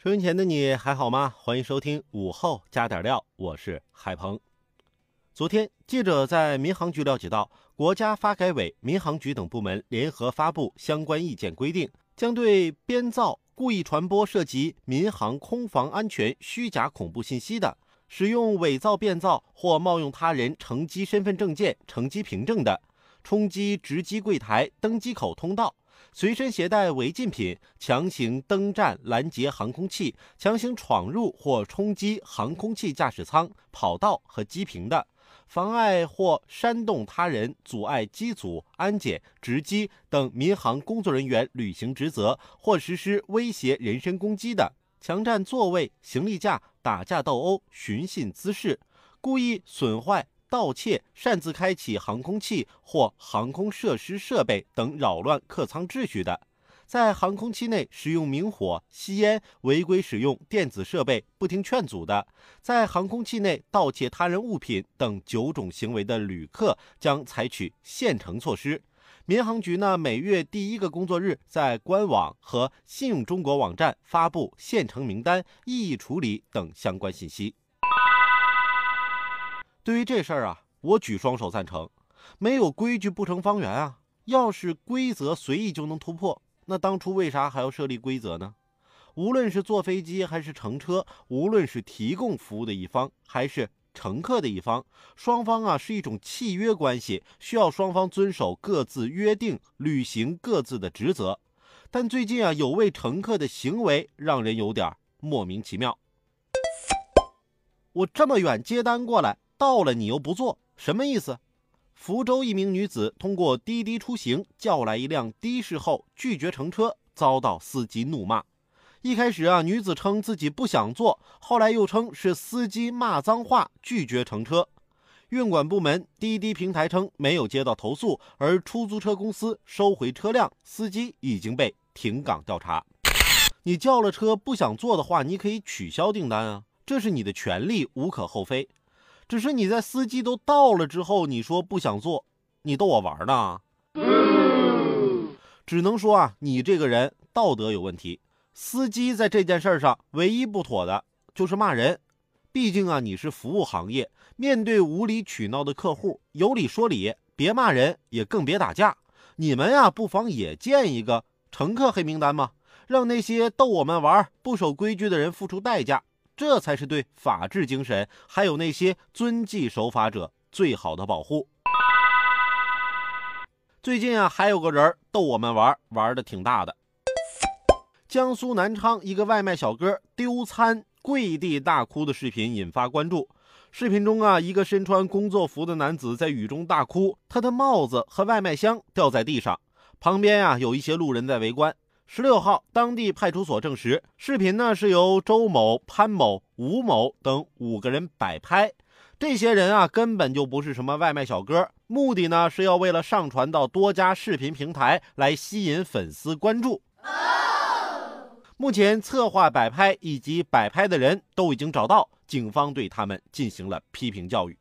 收音前的你还好吗？欢迎收听午后加点料，我是海鹏。昨天，记者在民航局了解到，国家发改委、民航局等部门联合发布相关意见规定，将对编造、故意传播涉及民航空防安全虚假恐怖信息的，使用伪造、变造或冒用他人乘机身份证件、乘机凭证的，冲击值机柜台、登机口通道。随身携带违禁品、强行登站拦截航空器、强行闯入或冲击航空器驾驶舱、跑道和机坪的，妨碍或煽动他人、阻碍机组、安检、值机等民航工作人员履行职责或实施威胁人身攻击的，强占座位、行李架、打架斗殴、寻衅滋事、故意损坏。盗窃、擅自开启航空器或航空设施设备等扰乱客舱秩序的，在航空器内使用明火、吸烟、违规使用电子设备、不听劝阻的，在航空器内盗窃他人物品等九种行为的旅客，将采取现成措施。民航局呢，每月第一个工作日在官网和信用中国网站发布现成名单、异议处理等相关信息。对于这事儿啊，我举双手赞成。没有规矩不成方圆啊！要是规则随意就能突破，那当初为啥还要设立规则呢？无论是坐飞机还是乘车，无论是提供服务的一方还是乘客的一方，双方啊是一种契约关系，需要双方遵守各自约定，履行各自的职责。但最近啊，有位乘客的行为让人有点莫名其妙。我这么远接单过来。到了你又不坐，什么意思？福州一名女子通过滴滴出行叫来一辆的士后拒绝乘车，遭到司机怒骂。一开始啊，女子称自己不想坐，后来又称是司机骂脏话，拒绝乘车。运管部门、滴滴平台称没有接到投诉，而出租车公司收回车辆，司机已经被停岗调查。你叫了车不想坐的话，你可以取消订单啊，这是你的权利，无可厚非。只是你在司机都到了之后，你说不想坐，你逗我玩呢？只能说啊，你这个人道德有问题。司机在这件事上唯一不妥的就是骂人。毕竟啊，你是服务行业，面对无理取闹的客户，有理说理，别骂人，也更别打架。你们呀，不妨也建一个乘客黑名单嘛，让那些逗我们玩、不守规矩的人付出代价。这才是对法治精神，还有那些遵纪守法者最好的保护。最近啊，还有个人逗我们玩，玩的挺大的。江苏南昌一个外卖小哥丢餐跪地大哭的视频引发关注。视频中啊，一个身穿工作服的男子在雨中大哭，他的帽子和外卖箱掉在地上，旁边啊有一些路人在围观。十六号，当地派出所证实，视频呢是由周某、潘某、吴某等五个人摆拍。这些人啊，根本就不是什么外卖小哥，目的呢是要为了上传到多家视频平台来吸引粉丝关注。目前，策划摆拍以及摆拍的人都已经找到，警方对他们进行了批评教育。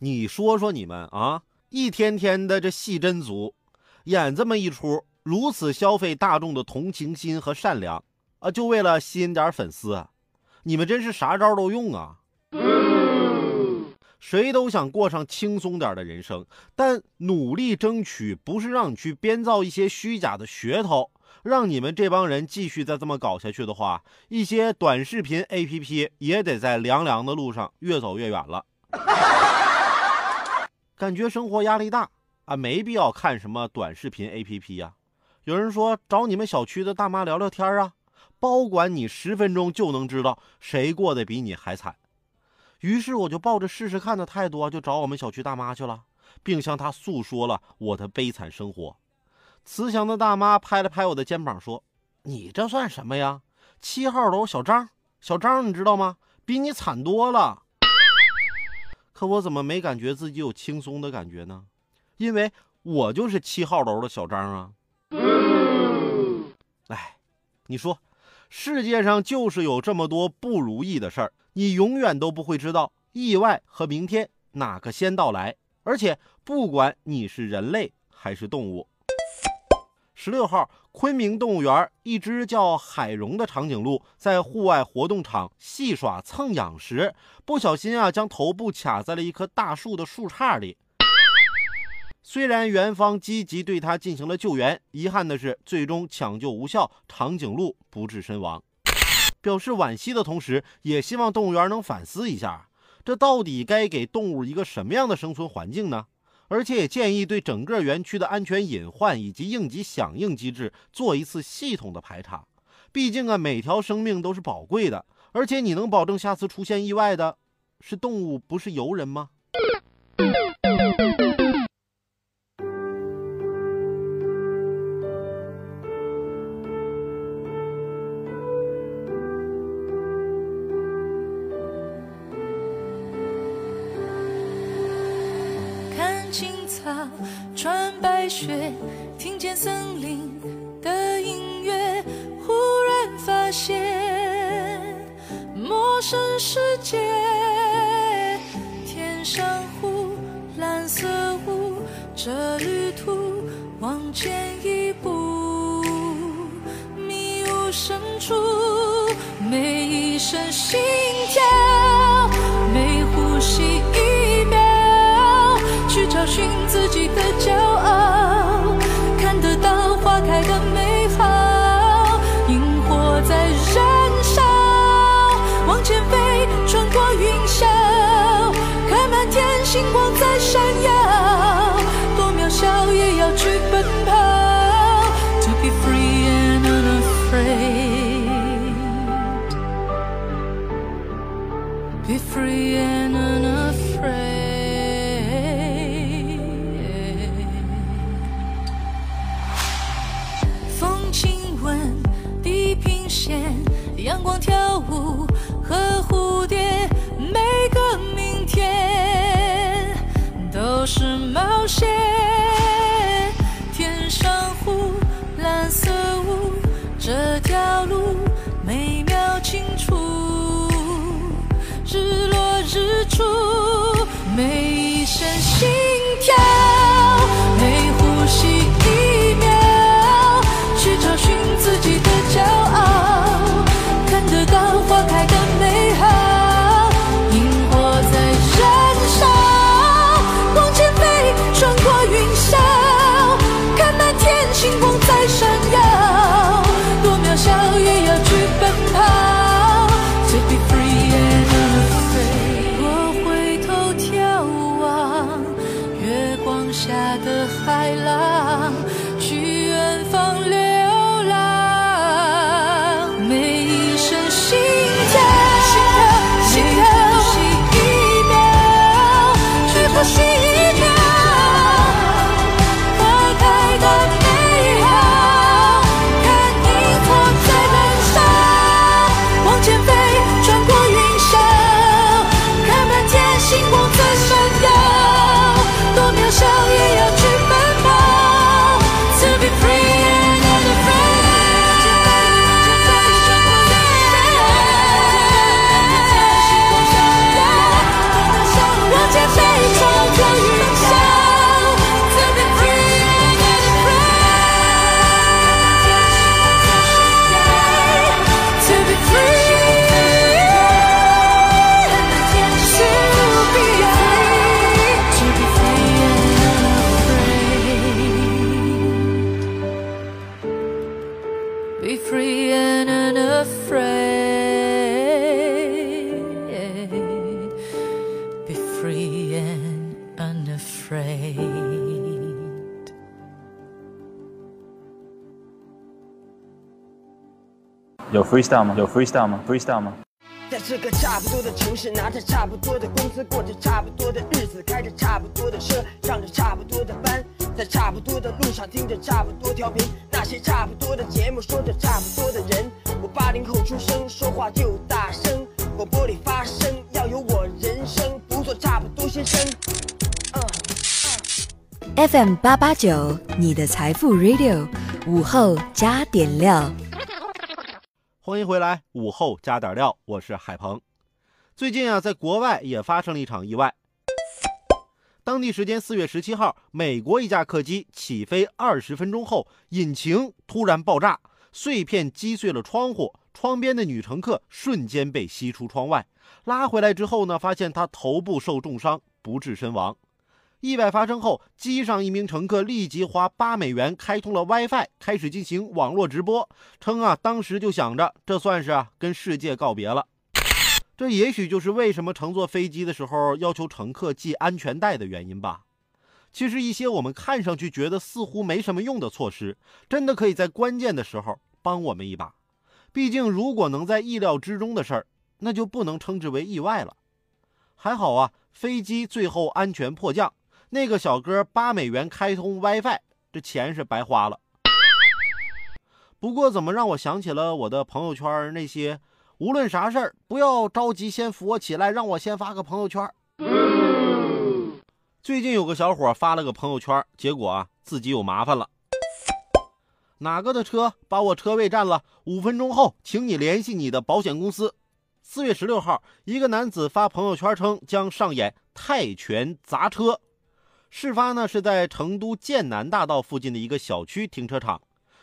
你说说你们啊，一天天的这戏真足，演这么一出。如此消费大众的同情心和善良啊，就为了吸引点粉丝，你们真是啥招都用啊！谁都想过上轻松点的人生，但努力争取不是让你去编造一些虚假的噱头，让你们这帮人继续再这么搞下去的话，一些短视频 APP 也得在凉凉的路上越走越远了。感觉生活压力大啊，没必要看什么短视频 APP 呀。有人说找你们小区的大妈聊聊天啊，包管你十分钟就能知道谁过得比你还惨。于是我就抱着试试看的态度，就找我们小区大妈去了，并向她诉说了我的悲惨生活。慈祥的大妈拍了拍我的肩膀说：“你这算什么呀？七号楼小张，小张你知道吗？比你惨多了。”可我怎么没感觉自己有轻松的感觉呢？因为我就是七号楼的小张啊。哎，你说，世界上就是有这么多不如意的事儿，你永远都不会知道意外和明天哪个先到来。而且，不管你是人类还是动物。十六号，昆明动物园一只叫海荣的长颈鹿在户外活动场戏耍蹭痒时，不小心啊，将头部卡在了一棵大树的树杈里。虽然园方积极对它进行了救援，遗憾的是最终抢救无效，长颈鹿不治身亡。表示惋惜的同时，也希望动物园能反思一下，这到底该给动物一个什么样的生存环境呢？而且也建议对整个园区的安全隐患以及应急响应机制做一次系统的排查。毕竟啊，每条生命都是宝贵的，而且你能保证下次出现意外的，是动物，不是游人吗？穿白雪，听见森林的音乐，忽然发现陌生世界。天上湖，蓝色雾，这旅途往前一步，迷雾深处，每一声心 unafraid，Be free and unafraid。Freestyle 吗？有 freestyle 吗？freestyle 吗？在这个差不多的城市，拿着差不多的工资，过着差不多的日子，开着差不多的车，上着差不多的班，在差不多的路上，听着差不多调频，那些差不多的节目，说着差不多的人。我八零后出生，说话就大声，广播里发声，要有我人生，不做差不多先生。嗯。FM 八八九，你的财富 Radio，午后加点料。欢迎回来，午后加点料，我是海鹏。最近啊，在国外也发生了一场意外。当地时间四月十七号，美国一架客机起飞二十分钟后，引擎突然爆炸，碎片击碎了窗户，窗边的女乘客瞬间被吸出窗外。拉回来之后呢，发现她头部受重伤，不治身亡。意外发生后，机上一名乘客立即花八美元开通了 WiFi，开始进行网络直播，称啊，当时就想着这算是啊跟世界告别了。这也许就是为什么乘坐飞机的时候要求乘客系安全带的原因吧。其实一些我们看上去觉得似乎没什么用的措施，真的可以在关键的时候帮我们一把。毕竟，如果能在意料之中的事儿，那就不能称之为意外了。还好啊，飞机最后安全迫降。那个小哥八美元开通 WiFi，这钱是白花了。不过，怎么让我想起了我的朋友圈那些无论啥事儿不要着急，先扶我起来，让我先发个朋友圈。最近有个小伙发了个朋友圈，结果啊自己有麻烦了。哪个的车把我车位占了？五分钟后，请你联系你的保险公司。四月十六号，一个男子发朋友圈称将上演泰拳砸车。事发呢是在成都剑南大道附近的一个小区停车场。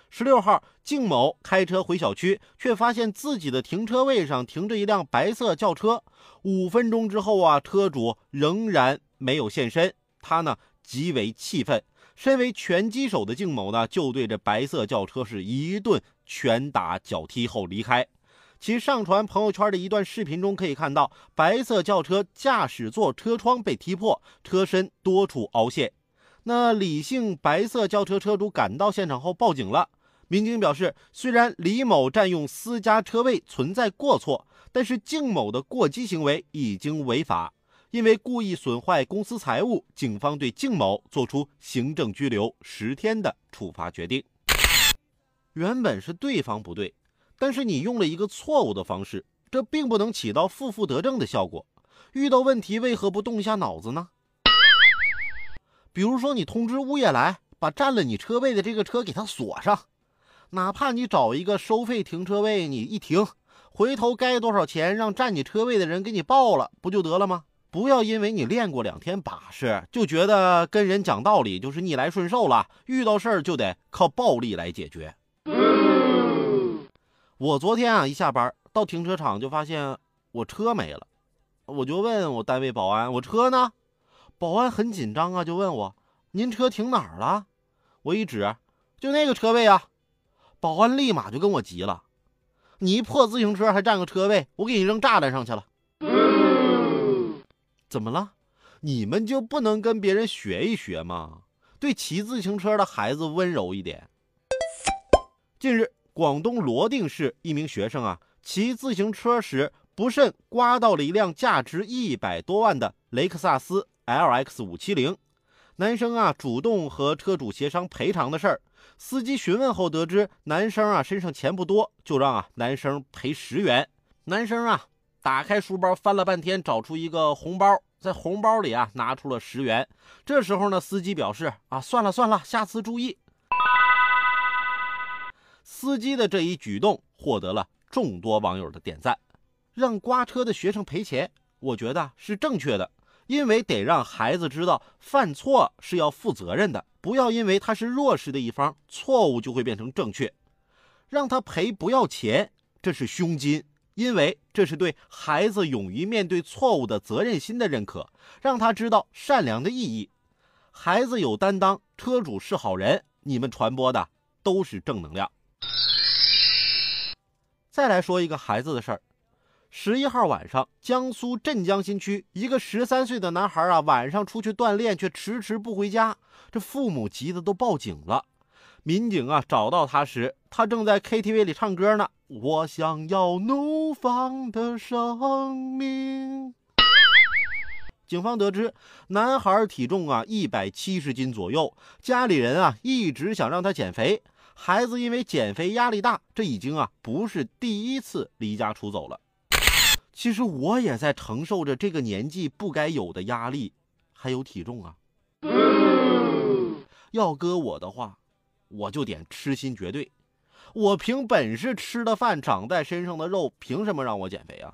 十六号，静某开车回小区，却发现自己的停车位上停着一辆白色轿车。五分钟之后啊，车主仍然没有现身，他呢极为气愤。身为拳击手的静某呢，就对着白色轿车是一顿拳打脚踢后离开。其上传朋友圈的一段视频中可以看到，白色轿车驾驶座车窗被踢破，车身多处凹陷。那李姓白色轿车车主赶到现场后报警了。民警表示，虽然李某占用私家车位存在过错，但是靳某的过激行为已经违法。因为故意损坏公司财物，警方对靳某作出行政拘留十天的处罚决定。原本是对方不对。但是你用了一个错误的方式，这并不能起到负负得正的效果。遇到问题为何不动一下脑子呢？比如说，你通知物业来把占了你车位的这个车给它锁上，哪怕你找一个收费停车位，你一停，回头该多少钱让占你车位的人给你报了，不就得了吗？不要因为你练过两天把式，就觉得跟人讲道理就是逆来顺受了，遇到事儿就得靠暴力来解决。我昨天啊一下班到停车场就发现我车没了，我就问我单位保安我车呢？保安很紧张啊，就问我您车停哪儿了？我一指就那个车位啊，保安立马就跟我急了，你一破自行车还占个车位，我给你扔栅栏上去了。怎么了？你们就不能跟别人学一学吗？对骑自行车的孩子温柔一点。近日。广东罗定市一名学生啊，骑自行车时不慎刮到了一辆价值一百多万的雷克萨斯 LX 五七零。男生啊主动和车主协商赔偿的事儿，司机询问后得知男生啊身上钱不多，就让啊男生赔十元。男生啊打开书包翻了半天，找出一个红包，在红包里啊拿出了十元。这时候呢，司机表示啊算了算了，下次注意。司机的这一举动获得了众多网友的点赞，让刮车的学生赔钱，我觉得是正确的，因为得让孩子知道犯错是要负责任的，不要因为他是弱势的一方，错误就会变成正确。让他赔不要钱，这是胸襟，因为这是对孩子勇于面对错误的责任心的认可，让他知道善良的意义。孩子有担当，车主是好人，你们传播的都是正能量。再来说一个孩子的事儿。十一号晚上，江苏镇江新区一个十三岁的男孩啊，晚上出去锻炼却迟迟不回家，这父母急得都报警了。民警啊找到他时，他正在 KTV 里唱歌呢。我想要怒放的生命。警方得知，男孩体重啊一百七十斤左右，家里人啊一直想让他减肥。孩子因为减肥压力大，这已经啊不是第一次离家出走了。其实我也在承受着这个年纪不该有的压力，还有体重啊。要搁我的话，我就点痴心绝对。我凭本事吃的饭，长在身上的肉，凭什么让我减肥啊？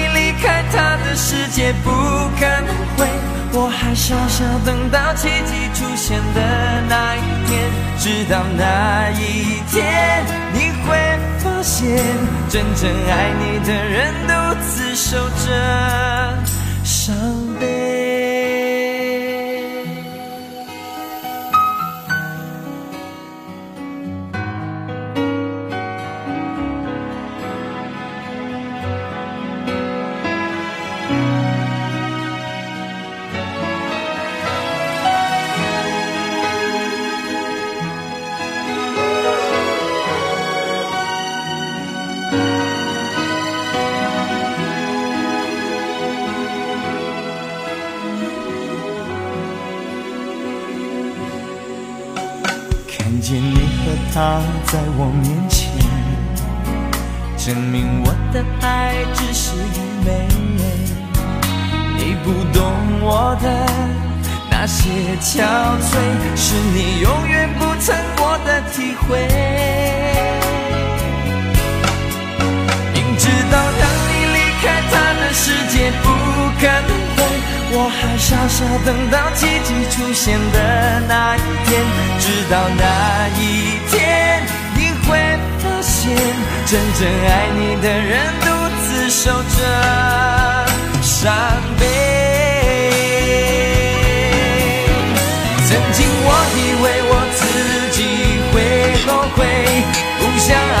开他的世界不可能会，我还傻傻等到奇迹出现的那一天。直到那一天，你会发现，真正爱你的人独自守着伤见你和他在我面前，证明我的爱只是愚昧。你不懂我的那些憔悴，是你永远不曾过的体会。明知道让你离开他的世界不可能。我还傻傻等到奇迹出现的那一天，直到那一天，你会发现，真正爱你的人独自守着伤悲。曾经我以为我自己会后悔，不想爱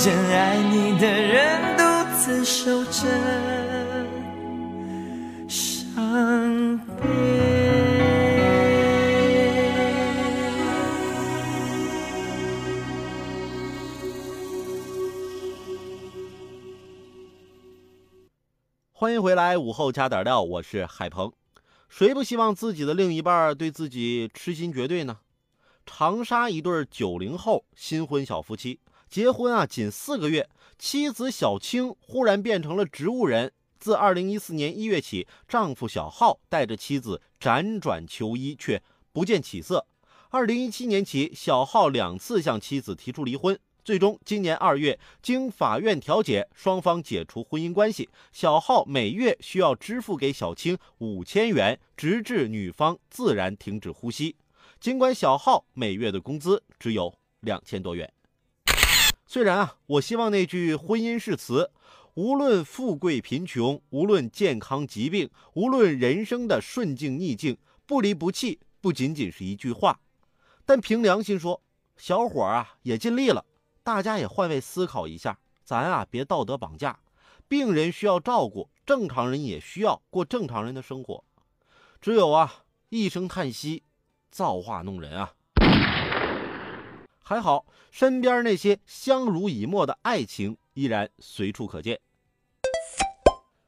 真爱你的人独自守着。伤悲。欢迎回来，午后加点料，我是海鹏。谁不希望自己的另一半对自己痴心绝对呢？长沙一对九零后新婚小夫妻，结婚啊仅四个月，妻子小青忽然变成了植物人。自二零一四年一月起，丈夫小浩带着妻子辗转求医，却不见起色。二零一七年起，小浩两次向妻子提出离婚，最终今年二月经法院调解，双方解除婚姻关系。小浩每月需要支付给小青五千元，直至女方自然停止呼吸。尽管小浩每月的工资只有两千多元，虽然啊，我希望那句婚姻誓词。无论富贵贫穷，无论健康疾病，无论人生的顺境逆境，不离不弃，不仅仅是一句话。但凭良心说，小伙啊也尽力了。大家也换位思考一下，咱啊别道德绑架。病人需要照顾，正常人也需要过正常人的生活。只有啊一声叹息，造化弄人啊！还好身边那些相濡以沫的爱情依然随处可见。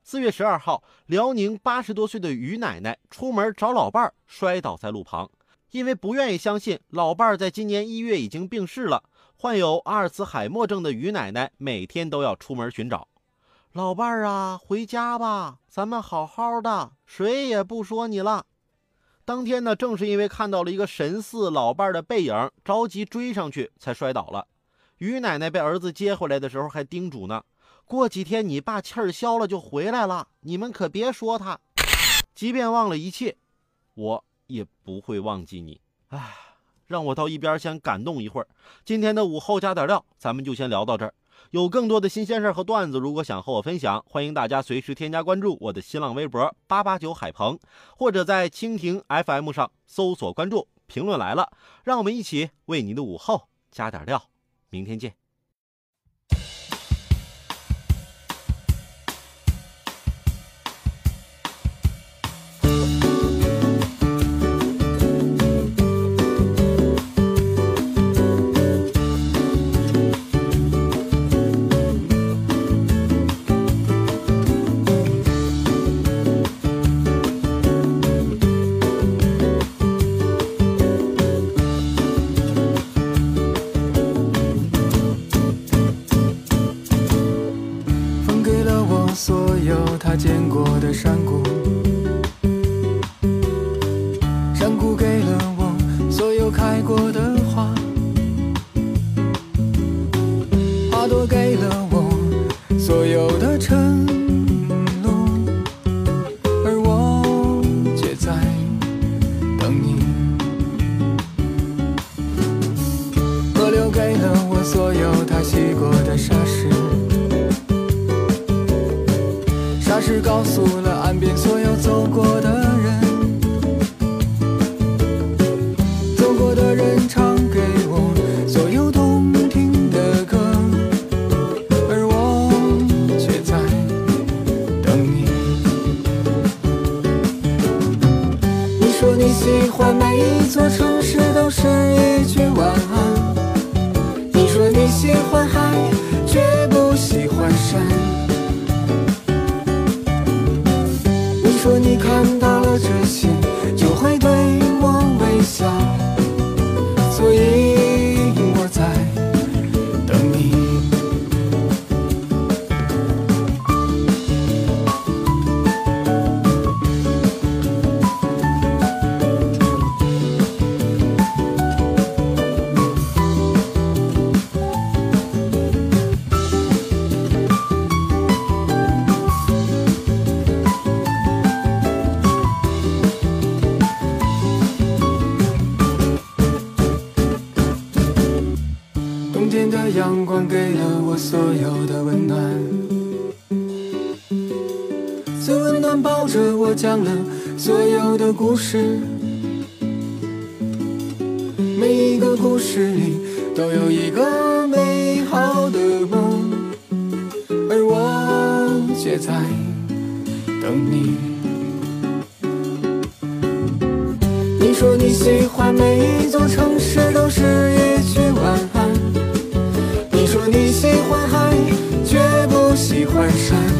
四月十二号，辽宁八十多岁的于奶奶出门找老伴儿，摔倒在路旁。因为不愿意相信老伴儿在今年一月已经病逝了，患有阿尔茨海默症的于奶奶每天都要出门寻找老伴儿啊，回家吧，咱们好好的，谁也不说你了。当天呢，正是因为看到了一个神似老伴的背影，着急追上去，才摔倒了。于奶奶被儿子接回来的时候，还叮嘱呢。过几天你爸气儿消了就回来了，你们可别说他。即便忘了一切，我也不会忘记你。唉，让我到一边先感动一会儿。今天的午后加点料，咱们就先聊到这儿。有更多的新鲜事和段子，如果想和我分享，欢迎大家随时添加关注我的新浪微博八八九海鹏，或者在蜻蜓 FM 上搜索关注。评论来了，让我们一起为您的午后加点料。明天见。抱着我讲了所有的故事，每一个故事里都有一个美好的梦，而我却在等你。你说你喜欢每一座城市都是一句晚安。你说你喜欢海，却不喜欢山。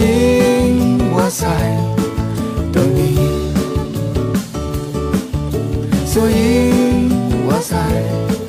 所以我在等你，所以我在。